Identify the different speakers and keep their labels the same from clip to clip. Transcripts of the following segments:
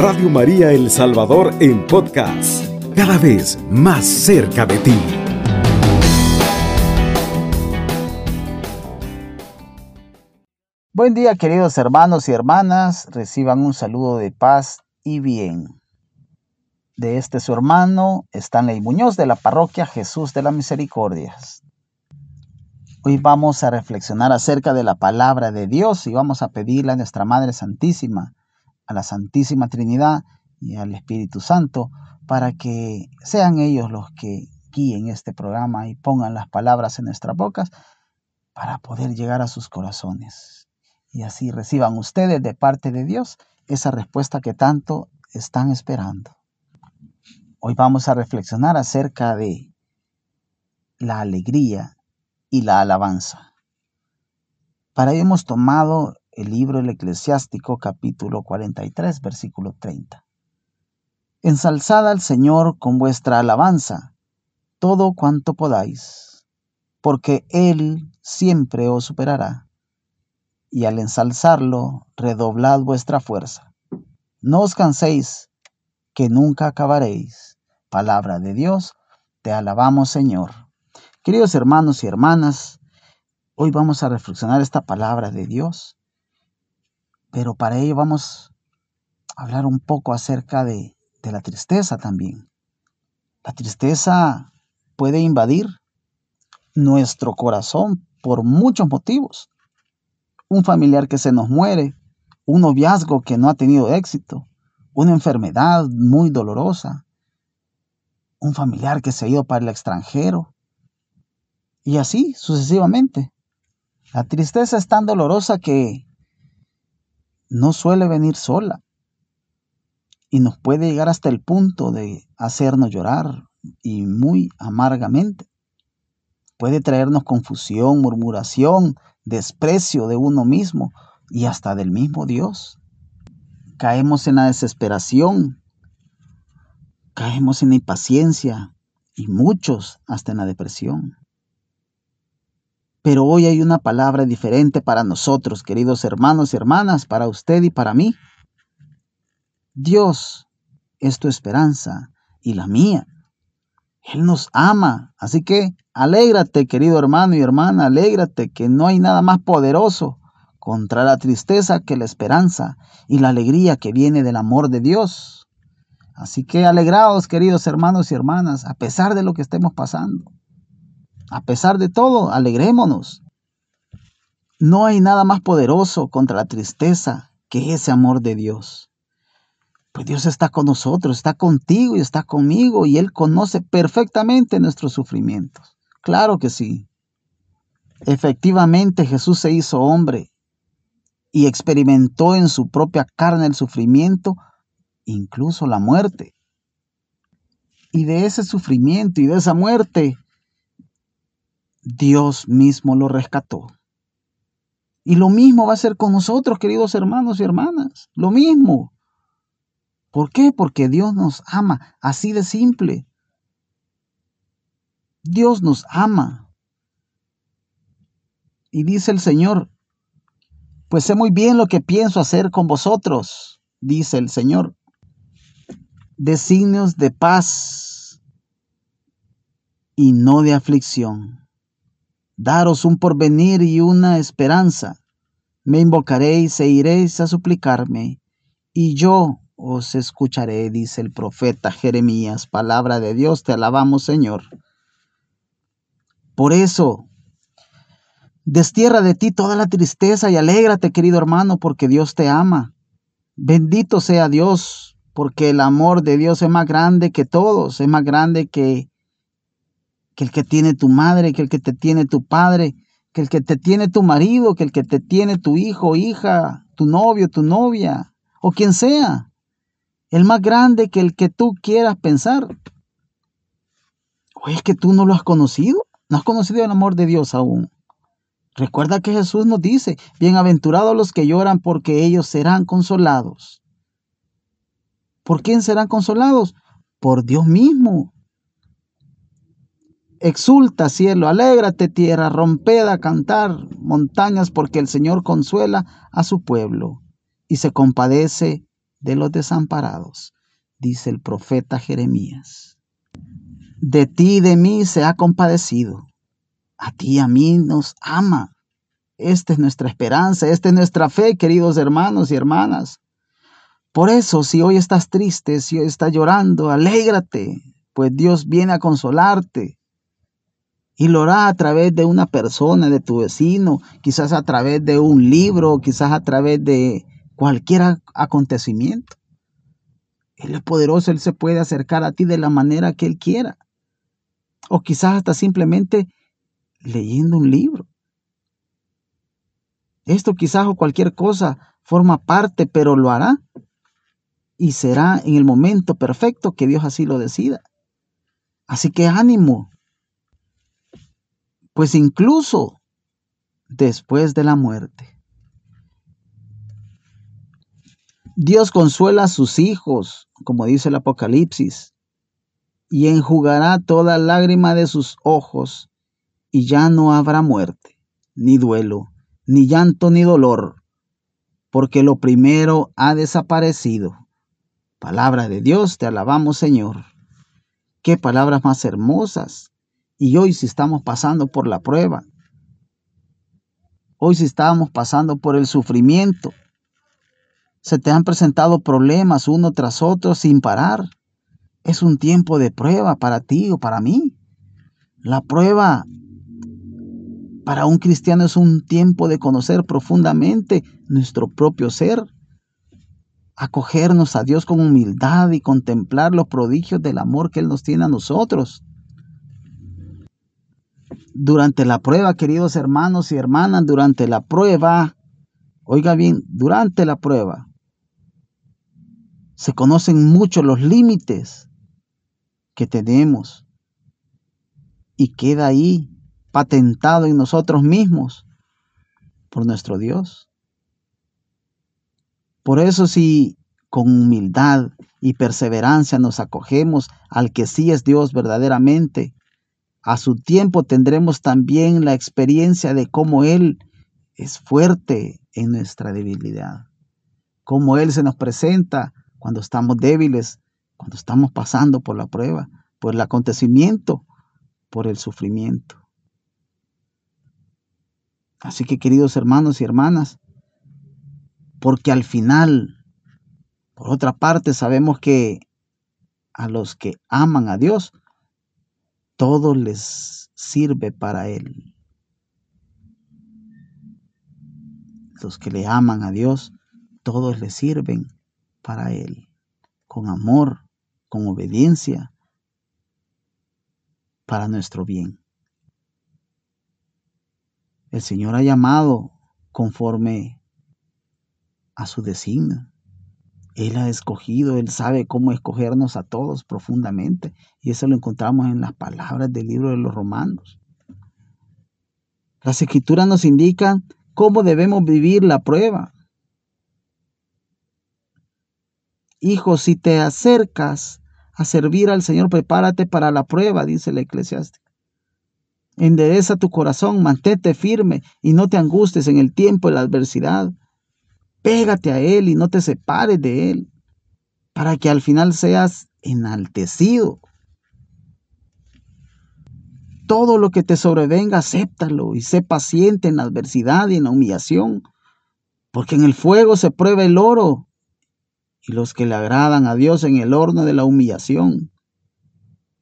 Speaker 1: Radio María El Salvador en podcast, cada vez más cerca de ti.
Speaker 2: Buen día queridos hermanos y hermanas, reciban un saludo de paz y bien. De este su hermano Stanley Muñoz de la parroquia Jesús de las Misericordias. Hoy vamos a reflexionar acerca de la palabra de Dios y vamos a pedirle a nuestra Madre Santísima, a la Santísima Trinidad y al Espíritu Santo para que sean ellos los que guíen este programa y pongan las palabras en nuestras bocas para poder llegar a sus corazones. Y así reciban ustedes de parte de Dios esa respuesta que tanto están esperando. Hoy vamos a reflexionar acerca de la alegría y la alabanza. Para ello hemos tomado el libro El Eclesiástico capítulo 43 versículo 30. Ensalzad al Señor con vuestra alabanza, todo cuanto podáis, porque Él siempre os superará, y al ensalzarlo redoblad vuestra fuerza. No os canséis, que nunca acabaréis. Palabra de Dios, te alabamos Señor. Queridos hermanos y hermanas, hoy vamos a reflexionar esta palabra de Dios, pero para ello vamos a hablar un poco acerca de, de la tristeza también. La tristeza puede invadir nuestro corazón por muchos motivos. Un familiar que se nos muere, un noviazgo que no ha tenido éxito, una enfermedad muy dolorosa, un familiar que se ha ido para el extranjero, y así sucesivamente. La tristeza es tan dolorosa que no suele venir sola y nos puede llegar hasta el punto de hacernos llorar y muy amargamente. Puede traernos confusión, murmuración, desprecio de uno mismo y hasta del mismo Dios. Caemos en la desesperación, caemos en la impaciencia y muchos hasta en la depresión. Pero hoy hay una palabra diferente para nosotros, queridos hermanos y hermanas, para usted y para mí. Dios es tu esperanza y la mía. Él nos ama. Así que alégrate, querido hermano y hermana, alégrate que no hay nada más poderoso contra la tristeza que la esperanza y la alegría que viene del amor de Dios. Así que alegraos, queridos hermanos y hermanas, a pesar de lo que estemos pasando. A pesar de todo, alegrémonos. No hay nada más poderoso contra la tristeza que ese amor de Dios. Pues Dios está con nosotros, está contigo y está conmigo y Él conoce perfectamente nuestros sufrimientos. Claro que sí. Efectivamente Jesús se hizo hombre y experimentó en su propia carne el sufrimiento, incluso la muerte. Y de ese sufrimiento y de esa muerte Dios mismo lo rescató. Y lo mismo va a ser con nosotros, queridos hermanos y hermanas. Lo mismo. ¿Por qué? Porque Dios nos ama. Así de simple. Dios nos ama. Y dice el Señor, pues sé muy bien lo que pienso hacer con vosotros, dice el Señor. Designios de paz y no de aflicción daros un porvenir y una esperanza. Me invocaréis e iréis a suplicarme, y yo os escucharé, dice el profeta Jeremías. Palabra de Dios, te alabamos, Señor. Por eso, destierra de ti toda la tristeza y alégrate, querido hermano, porque Dios te ama. Bendito sea Dios, porque el amor de Dios es más grande que todos, es más grande que que el que tiene tu madre, que el que te tiene tu padre, que el que te tiene tu marido, que el que te tiene tu hijo, hija, tu novio, tu novia, o quien sea. El más grande que el que tú quieras pensar. O es que tú no lo has conocido, no has conocido el amor de Dios aún. Recuerda que Jesús nos dice, bienaventurados los que lloran porque ellos serán consolados. ¿Por quién serán consolados? Por Dios mismo. Exulta cielo, alégrate tierra, romped a cantar montañas, porque el Señor consuela a su pueblo y se compadece de los desamparados, dice el profeta Jeremías. De ti y de mí se ha compadecido. A ti y a mí nos ama. Esta es nuestra esperanza, esta es nuestra fe, queridos hermanos y hermanas. Por eso, si hoy estás triste, si hoy estás llorando, alégrate, pues Dios viene a consolarte. Y lo hará a través de una persona, de tu vecino, quizás a través de un libro, quizás a través de cualquier acontecimiento. Él es poderoso, Él se puede acercar a ti de la manera que Él quiera. O quizás hasta simplemente leyendo un libro. Esto quizás o cualquier cosa forma parte, pero lo hará. Y será en el momento perfecto que Dios así lo decida. Así que ánimo. Pues incluso después de la muerte. Dios consuela a sus hijos, como dice el Apocalipsis, y enjugará toda lágrima de sus ojos, y ya no habrá muerte, ni duelo, ni llanto, ni dolor, porque lo primero ha desaparecido. Palabra de Dios, te alabamos Señor. Qué palabras más hermosas. Y hoy si estamos pasando por la prueba, hoy si estamos pasando por el sufrimiento, se te han presentado problemas uno tras otro sin parar. Es un tiempo de prueba para ti o para mí. La prueba para un cristiano es un tiempo de conocer profundamente nuestro propio ser acogernos a Dios con humildad y contemplar los prodigios del amor que Él nos tiene a nosotros. Durante la prueba, queridos hermanos y hermanas, durante la prueba, oiga bien, durante la prueba, se conocen mucho los límites que tenemos y queda ahí patentado en nosotros mismos por nuestro Dios. Por eso si con humildad y perseverancia nos acogemos al que sí es Dios verdaderamente, a su tiempo tendremos también la experiencia de cómo Él es fuerte en nuestra debilidad, cómo Él se nos presenta cuando estamos débiles, cuando estamos pasando por la prueba, por el acontecimiento, por el sufrimiento. Así que queridos hermanos y hermanas, porque al final, por otra parte, sabemos que a los que aman a Dios, todo les sirve para Él. Los que le aman a Dios, todos le sirven para Él, con amor, con obediencia, para nuestro bien. El Señor ha llamado conforme a su designio. Él ha escogido, Él sabe cómo escogernos a todos profundamente. Y eso lo encontramos en las palabras del libro de los romanos. Las escrituras nos indican cómo debemos vivir la prueba. Hijo, si te acercas a servir al Señor, prepárate para la prueba, dice el eclesiástico. Endereza tu corazón, mantente firme y no te angustes en el tiempo de la adversidad Pégate a Él y no te separes de Él, para que al final seas enaltecido. Todo lo que te sobrevenga, acéptalo y sé paciente en la adversidad y en la humillación, porque en el fuego se prueba el oro y los que le agradan a Dios en el horno de la humillación.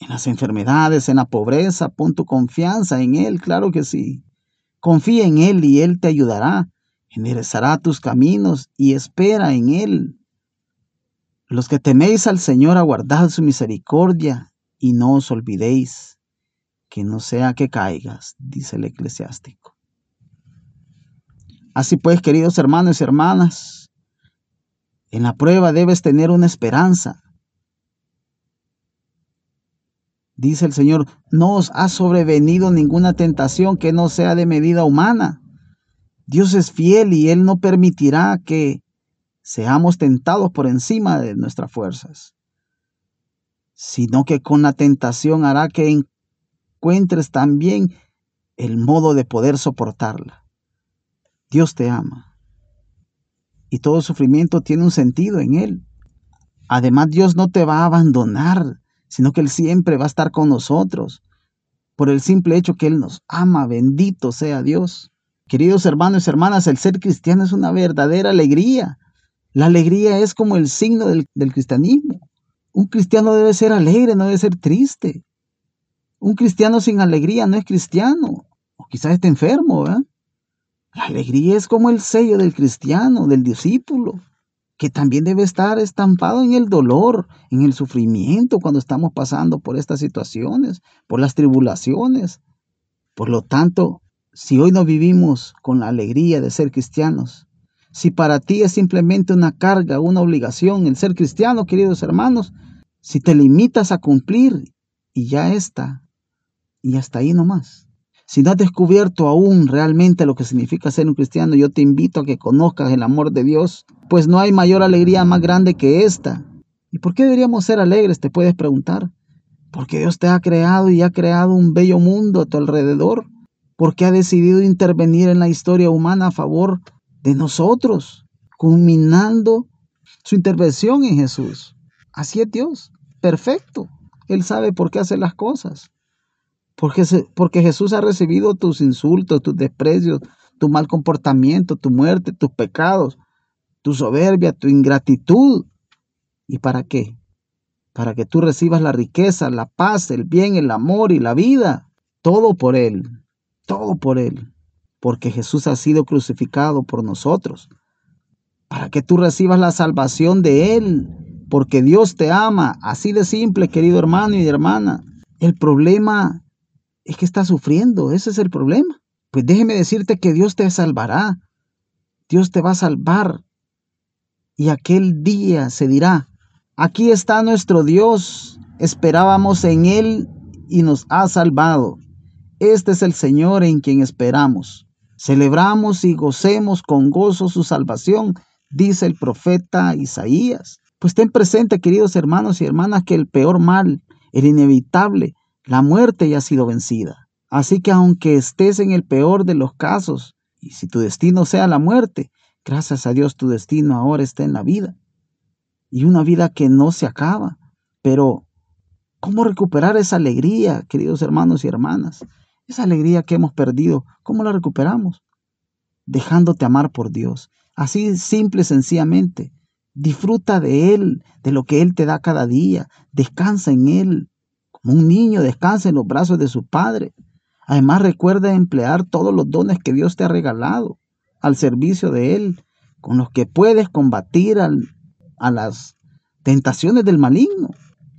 Speaker 2: En las enfermedades, en la pobreza, pon tu confianza en Él, claro que sí. Confía en Él y Él te ayudará enderezará tus caminos y espera en Él. Los que teméis al Señor, aguardad su misericordia y no os olvidéis que no sea que caigas, dice el eclesiástico. Así pues, queridos hermanos y hermanas, en la prueba debes tener una esperanza. Dice el Señor, no os ha sobrevenido ninguna tentación que no sea de medida humana Dios es fiel y Él no permitirá que seamos tentados por encima de nuestras fuerzas, sino que con la tentación hará que encuentres también el modo de poder soportarla. Dios te ama y todo sufrimiento tiene un sentido en Él. Además, Dios no te va a abandonar, sino que Él siempre va a estar con nosotros. Por el simple hecho que Él nos ama, bendito sea Dios. Queridos hermanos y hermanas, el ser cristiano es una verdadera alegría. La alegría es como el signo del, cristianismo. Un cristiano debe ser alegre, no debe ser triste. Un cristiano sin alegría no es cristiano. O quizás esté enfermo, ¿verdad? La alegría es como el sello del cristiano, del discípulo, que también debe estar estampado en el dolor, en el sufrimiento cuando estamos pasando por estas situaciones, por las tribulaciones. Por lo tanto, si hoy no vivimos con la alegría de ser cristianos, si para ti es simplemente una carga, una obligación el ser cristiano, queridos hermanos, si te limitas a cumplir y ya está, y hasta ahí nomás si no has descubierto aún realmente lo que significa ser un cristiano, yo te invito a que conozcas el amor de Dios, pues no hay mayor alegría más grande que esta. ¿Y por qué deberíamos ser alegres? Te puedes preguntar. Porque Dios te ha creado y ha creado un bello mundo a tu alrededor. Porque ha decidido intervenir en la historia humana a favor de nosotros, culminando su intervención en Jesús. Así es Dios, perfecto. Él sabe por qué hace las cosas. Porque, porque Jesús ha recibido tus insultos, tus desprecios, tu mal comportamiento, tu muerte, tus pecados, tu soberbia, tu ingratitud. ¿Y para qué? Para que tú recibas la riqueza, la paz, el bien, el amor y la vida. Todo por Él. Todo por Él. Porque Jesús ha sido crucificado por nosotros. Para que tú recibas la salvación de Él. Porque Dios te ama. Así de simple, querido hermano y hermana. El problema es que estás sufriendo, ese es el problema. Pues déjeme decirte que Dios te salvará, Dios te va a salvar. Y aquel día se dirá, aquí está nuestro Dios, esperábamos en Él y nos ha salvado. Este es el Señor en quien esperamos. Celebramos y gocemos con gozo su salvación, dice el profeta Isaías. Pues ten presente, queridos hermanos y hermanas, que el peor mal, el inevitable, la muerte ya ha sido vencida. Así que aunque estés en el peor de los casos, y si tu destino sea la muerte, gracias a Dios tu destino ahora está en la vida. Y una vida que no se acaba. Pero, ¿cómo recuperar esa alegría, queridos hermanos y hermanas? Esa alegría que hemos perdido, ¿cómo la recuperamos? Dejándote amar por Dios. Así simple, sencillamente. Disfruta de Él, de lo que Él te da cada día. Descansa en Él. Un niño descansa en los brazos de su padre. Además recuerda emplear todos los dones que Dios te ha regalado al servicio de Él, con los que puedes combatir a las tentaciones del maligno.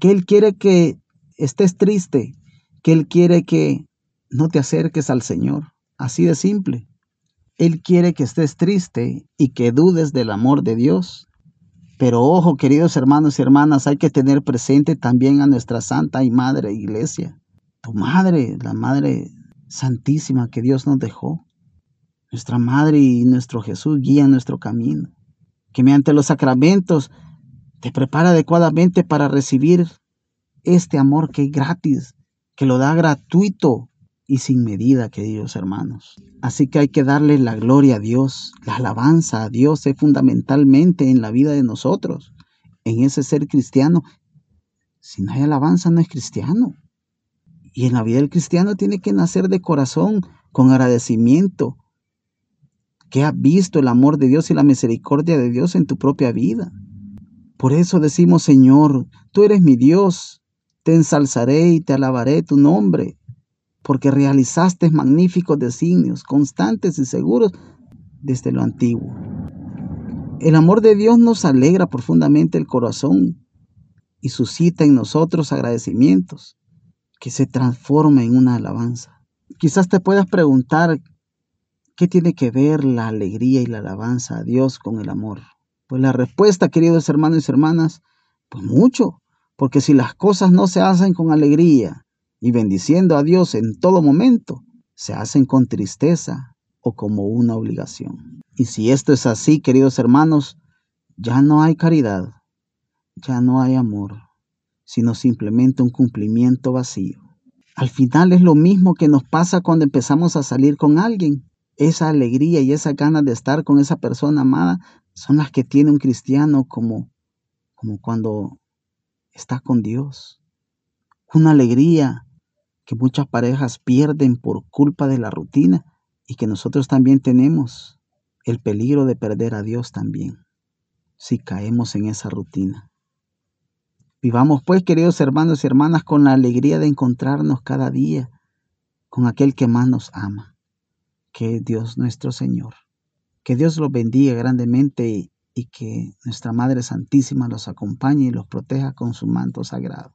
Speaker 2: Que Él quiere que estés triste, que Él quiere que no te acerques al Señor. Así de simple. Él quiere que estés triste y que dudes del amor de Dios. Pero ojo, queridos hermanos y hermanas, hay que tener presente también a nuestra Santa y Madre Iglesia. Tu Madre, la Madre Santísima que Dios nos dejó. Nuestra Madre y nuestro Jesús guían nuestro camino. Que mediante los sacramentos te prepara adecuadamente para recibir este amor que es gratis, que lo da gratuito y sin medida, queridos hermanos. Así que hay que darle la gloria a Dios, la alabanza a Dios es fundamentalmente en la vida de nosotros, en ese ser cristiano. Si no hay alabanza no es cristiano. Y en la vida del cristiano tiene que nacer de corazón, con agradecimiento, que has visto el amor de Dios y la misericordia de Dios en tu propia vida. Por eso decimos, Señor, tú eres mi Dios, te ensalzaré y te alabaré tu nombre porque realizaste magníficos designios, constantes y seguros desde lo antiguo. El amor de Dios nos alegra profundamente el corazón y suscita en nosotros agradecimientos que se transforma en una alabanza. Quizás te puedas preguntar qué tiene que ver la alegría y la alabanza a Dios con el amor. Pues la respuesta, queridos hermanos y hermanas, pues mucho, porque si las cosas no se hacen con alegría, y bendiciendo a Dios en todo momento, se hacen con tristeza o como una obligación. Y si esto es así, queridos hermanos, ya no hay caridad, ya no hay amor, sino simplemente un cumplimiento vacío. Al final es lo mismo que nos pasa cuando empezamos a salir con alguien. Esa alegría y esa ganas de estar con esa persona amada son las que tiene un cristiano como como cuando está con Dios. Una alegría que muchas parejas pierden por culpa de la rutina y que nosotros también tenemos el peligro de perder a Dios también si caemos en esa rutina. Vivamos pues, queridos hermanos y hermanas, con la alegría de encontrarnos cada día con aquel que más nos ama, que es Dios nuestro Señor. Que Dios los bendiga grandemente y, que nuestra Madre Santísima los acompañe y los proteja con su manto sagrado.